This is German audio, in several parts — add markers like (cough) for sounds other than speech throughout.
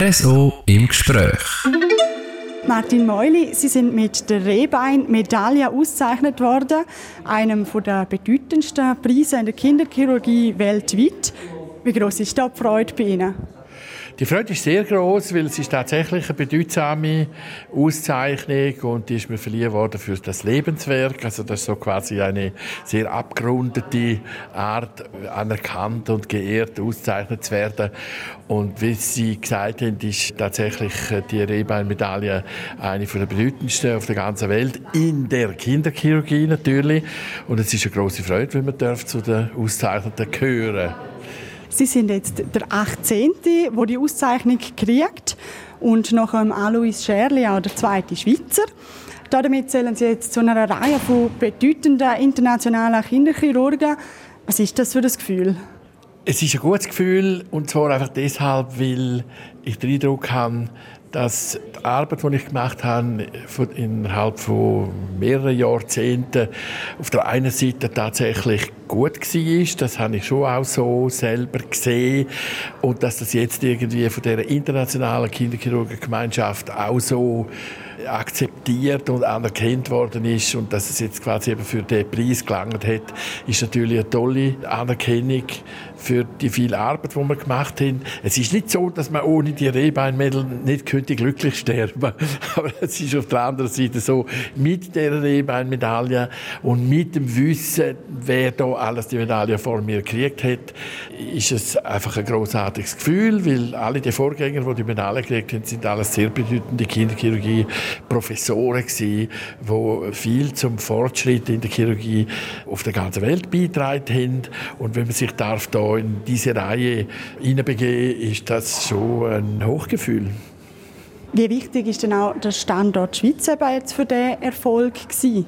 RSO im Gespräch. Martin Meuli, Sie sind mit der Rehbein-Medaille ausgezeichnet worden, einem der bedeutendsten Preise in der Kinderchirurgie weltweit. Wie groß ist da die Freude bei Ihnen? Die Freude ist sehr groß, weil es ist tatsächlich eine bedeutsame Auszeichnung und die ist mir verliehen worden für das Lebenswerk. Also das ist so quasi eine sehr abgerundete Art, anerkannt und geehrt ausgezeichnet zu werden. Und wie Sie gesagt haben, ist tatsächlich die Rehbein-Medaille eine der bedeutendsten auf der ganzen Welt, in der Kinderchirurgie natürlich. Und es ist eine große Freude, wenn man zu den Auszeichneten gehören darf. Sie sind jetzt der 18., der die Auszeichnung kriegt und nach dem Alois Scherli auch der zweite Schweizer. Damit zählen Sie jetzt zu einer Reihe von bedeutenden internationalen Kinderchirurgen. Was ist das für ein Gefühl? Es ist ein gutes Gefühl und zwar einfach deshalb, weil ich den Eindruck habe, dass die Arbeit, die ich gemacht habe, innerhalb von mehreren Jahrzehnten, auf der einen Seite tatsächlich gut war. Das habe ich schon auch so selber gesehen. Und dass das jetzt irgendwie von der internationalen Kinderchirurgengemeinschaft auch so akzeptiert und anerkannt worden ist und dass es jetzt quasi eben für den Preis gelangt hat, ist natürlich eine tolle Anerkennung für die viele Arbeit, die wir gemacht haben. Es ist nicht so, dass man ohne die Rehbeinmädel nicht könnte glücklich sterben. (laughs) Aber es ist auf der anderen Seite so, mit der Rehbeinmedaille und mit dem Wissen, wer da alles die Medaille vor mir gekriegt hat, ist es einfach ein großartiges Gefühl, weil alle die Vorgänger, die die Medaille gekriegt haben, sind alles sehr bedeutende Kinderchirurgie Professoren gewesen, die viel zum Fortschritt in der Chirurgie auf der ganzen Welt beitragen haben. Und wenn man sich darf da in diese Reihe hineinbegeben, ist das schon ein Hochgefühl. Wie wichtig ist denn auch der Standort Schweiz jetzt für den Erfolg gewesen?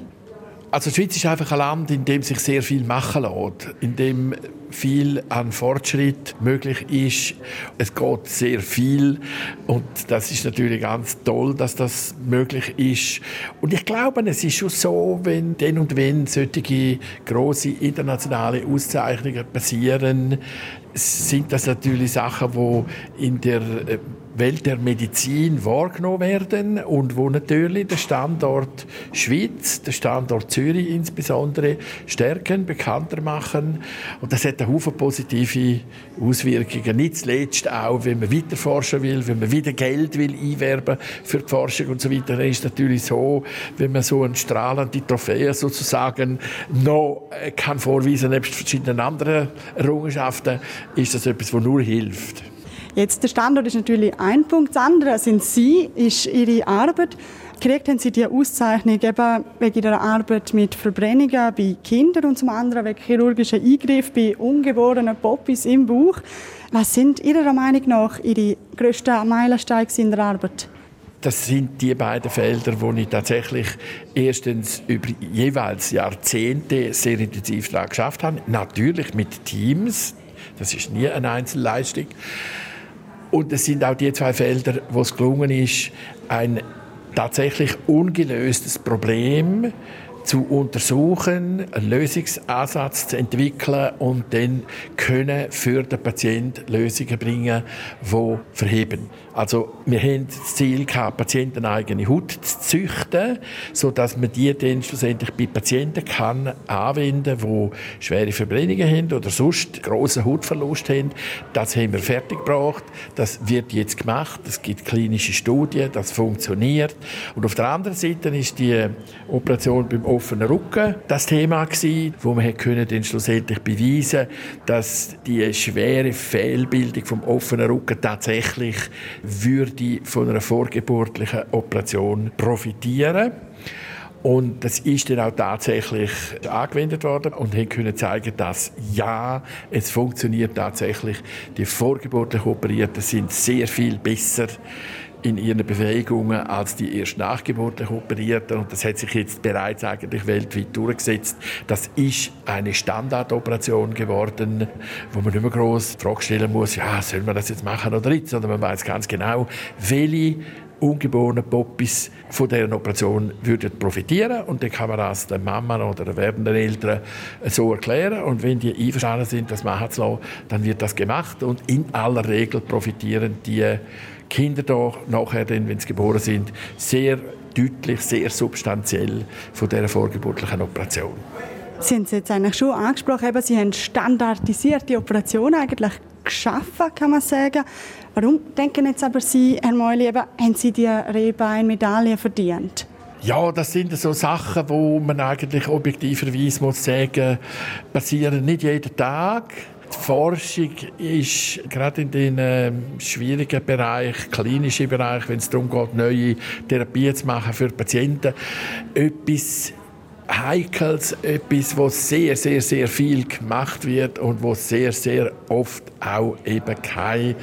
Also die Schweiz ist einfach ein Land, in dem sich sehr viel machen lässt, in dem viel an Fortschritt möglich ist. Es geht sehr viel und das ist natürlich ganz toll, dass das möglich ist. Und ich glaube, es ist schon so, wenn denn und wenn solche große internationale Auszeichnungen passieren, sind das natürlich Sachen, die in der äh, Welt der Medizin wahrgenommen werden und wo natürlich der Standort Schweiz, der Standort Zürich insbesondere stärken, bekannter machen. Und das hat einen Haufen positive Auswirkungen. Nicht zuletzt auch, wenn man weiter forschen will, wenn man wieder Geld will einwerben für die Forschung und so weiter, dann ist natürlich so, wenn man so eine strahlende Trophäe sozusagen noch äh, kann vorweisen, nebst verschiedenen anderen Errungenschaften, ist das etwas, was nur hilft. Jetzt der Standort ist natürlich ein Punkt. Das andere sind Sie, ist Ihre Arbeit. Gekriegt haben Sie die Auszeichnung eben wegen Ihrer Arbeit mit Verbrennungen bei Kindern und zum anderen wegen chirurgischen Eingriffen bei ungeborenen Poppies im Bauch. Was sind Ihrer Meinung nach Ihre grössten Meilensteine in der Arbeit? Das sind die beiden Felder, wo ich tatsächlich erstens über jeweils Jahrzehnte sehr intensiv daran geschafft habe. Natürlich mit Teams. Das ist nie eine Einzelleistung. Und es sind auch die zwei Felder, wo es gelungen ist, ein tatsächlich ungelöstes Problem zu untersuchen, einen Lösungsansatz zu entwickeln und dann können für den Patienten Lösungen bringen, die verheben. Also wir haben das Ziel gehabt, Patienten eigene Haut zu züchten, so dass man die dann schlussendlich bei Patienten kann anwenden, die schwere Verbrennungen haben oder sonst großen Hautverlust haben. Das haben wir fertiggebracht. Das wird jetzt gemacht. Es gibt klinische Studien. Das funktioniert. Und auf der anderen Seite ist die Operation beim offenen Rücken das Thema gewesen, wo man können dann schlussendlich beweisen, dass die schwere Fehlbildung vom offenen Rücken tatsächlich würde von einer vorgeburtlichen Operation profitieren. Und das ist dann auch tatsächlich angewendet worden und haben können zeigen, dass ja, es funktioniert tatsächlich. Die vorgeburtlich Operierten sind sehr viel besser in ihren Bewegungen als die erst nachgeburtlich Operierten. Und das hat sich jetzt bereits eigentlich weltweit durchgesetzt. Das ist eine Standardoperation geworden, wo man nicht mehr groß die Frage stellen muss, ja, soll man das jetzt machen oder nicht, sondern man weiß ganz genau, welche ungeborenen Poppies von dieser Operation würden profitieren und dann kann man das den Mama oder den werdenden Eltern so erklären und wenn die einverstanden sind, das machen zu lassen, dann wird das gemacht und in aller Regel profitieren die Kinder da nachher, wenn sie geboren sind, sehr deutlich, sehr substanziell von dieser vorgeburtlichen Operation. Sie haben es jetzt eigentlich schon angesprochen, eben, Sie haben standardisierte Operationen eigentlich geschaffen, kann man sagen. Warum denken jetzt aber Sie, Herr Meuli, eben, haben Sie die Rehbein-Medaille verdient? Ja, das sind so Sachen, wo man eigentlich objektiverweise muss sagen, passieren nicht jeden Tag. Die Forschung ist gerade in den äh, schwierigen Bereich, klinischen Bereich, wenn es darum geht, neue Therapien zu machen für Patienten, etwas Heikels, etwas, wo sehr, sehr, sehr viel gemacht wird und wo sehr, sehr oft auch eben kein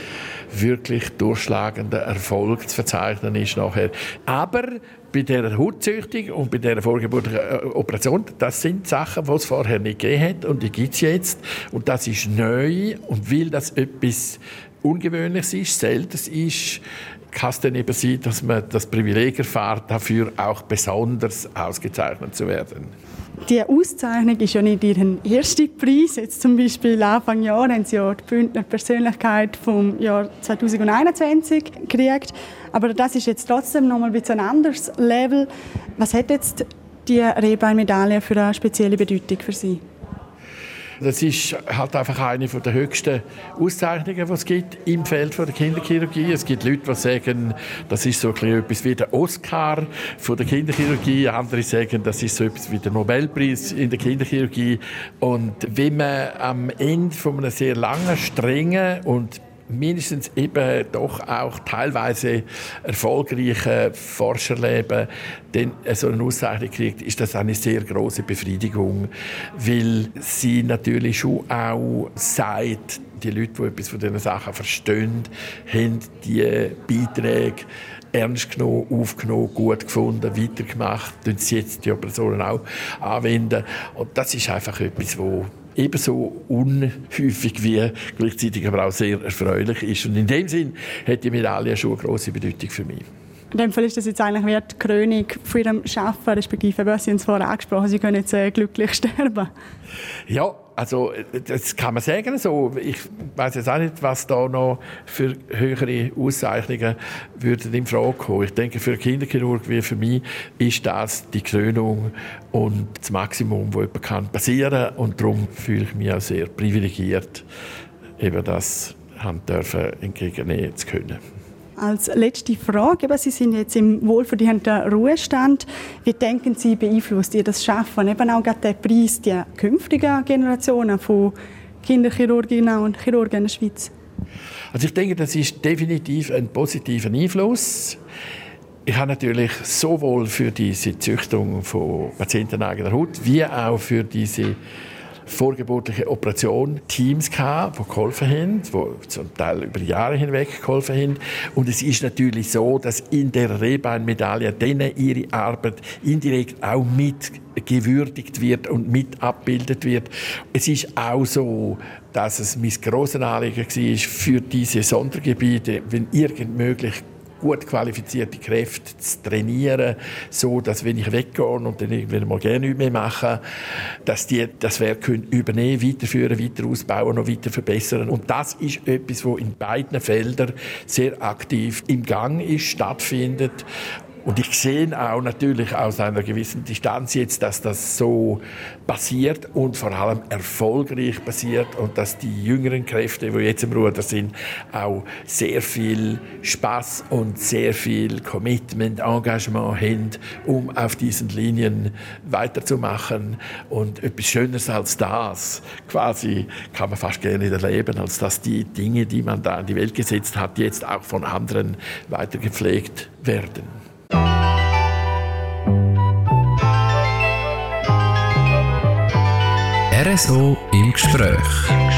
wirklich durchschlagender Erfolg zu verzeichnen ist nachher. Aber bei der Hautzüchtung und bei der vorgeburtlichen äh, Operation, das sind Sachen, die es vorher nicht gegeben hat und die gibt es jetzt. Und das ist neu und weil das etwas Ungewöhnliches ist, Seltenes ist, kann es dann eben sein, dass man das Privileg erfährt, dafür auch besonders ausgezeichnet zu werden. Die Auszeichnung ist ja nicht Ihr erster Preis. Jetzt zum Beispiel Anfang Jahr haben Sie ja die Bündner Persönlichkeit vom Jahr 2021 gekriegt. Aber das ist jetzt trotzdem noch mal ein ein anderes Level. Was hat jetzt die Rehbein-Medaille für eine spezielle Bedeutung für Sie? Das ist halt einfach eine der höchsten Auszeichnungen, die es gibt im Feld der Kinderchirurgie. Es gibt Leute, die sagen, das ist so etwas wie der Oscar von der Kinderchirurgie. Andere sagen, das ist so etwas wie der Nobelpreis in der Kinderchirurgie. Und wenn man am Ende von einem sehr langen, strengen und mindestens eben doch auch teilweise erfolgreiche Forscherleben dann so eine Auszeichnung kriegt, ist das eine sehr große Befriedigung, weil sie natürlich schon auch sagt, die Leute, die etwas von diesen Sachen verstehen, haben die Beiträge ernst genommen, aufgenommen, gut gefunden, weitergemacht, tun sie jetzt die Personen auch anwenden. Und das ist einfach etwas, wo ebenso unhäufig wie gleichzeitig aber auch sehr erfreulich ist. Und in dem Sinn hat die Medaille schon eine große Bedeutung für mich. In dem Fall ist das jetzt eigentlich die Krönung von Ihrem Arbeiten, respektive, was Sie uns vorher angesprochen Sie können jetzt äh, glücklich (laughs) sterben. Ja, also das kann man sagen so. Ich weiß jetzt auch nicht, was da noch für höhere Auszeichnungen würden in Frage kommen. Ich denke, für einen Kinderchirurg wie für mich ist das die Krönung und das Maximum, das jemand kann passieren und darum fühle ich mich auch sehr privilegiert, eben das haben dürfen entgegennehmen zu können. Als letzte Frage, eben, Sie sind jetzt im wohlverdienten Ruhestand. Wie denken Sie, beeinflusst ihr das Schaffen, eben auch der Preis die künftigen Generationen von Kinderchirurginnen und Chirurgen in der Schweiz? Also ich denke, das ist definitiv ein positiver Einfluss. Ich habe natürlich sowohl für diese Züchtung von Patienten eigener Haut wie auch für diese vorgeburtliche Operation Teams gehabt, die geholfen haben, die zum Teil über Jahre hinweg geholfen haben. Und es ist natürlich so, dass in der Rehbeinmedaille denen ihre Arbeit indirekt auch mit gewürdigt wird und mit abbildet wird. Es ist auch so, dass es mein grosses Anliegen war, für diese Sondergebiete, wenn irgend möglich, gut qualifizierte Kräfte zu trainieren, so dass wenn ich weggehe und dann irgendwann mal gerne nicht mehr mache, dass die das Werk können übernehmen, weiterführen, weiter ausbauen, noch weiter verbessern. Und das ist etwas, wo in beiden Feldern sehr aktiv im Gang ist, stattfindet und ich sehe auch natürlich aus einer gewissen Distanz jetzt, dass das so passiert und vor allem erfolgreich passiert und dass die jüngeren Kräfte, die jetzt im Ruder sind, auch sehr viel Spaß und sehr viel Commitment, Engagement haben, um auf diesen Linien weiterzumachen. Und etwas Schöneres als das, quasi, kann man fast gerne erleben, als dass die Dinge, die man da in die Welt gesetzt hat, jetzt auch von anderen weitergepflegt werden. RSO im Gespräch.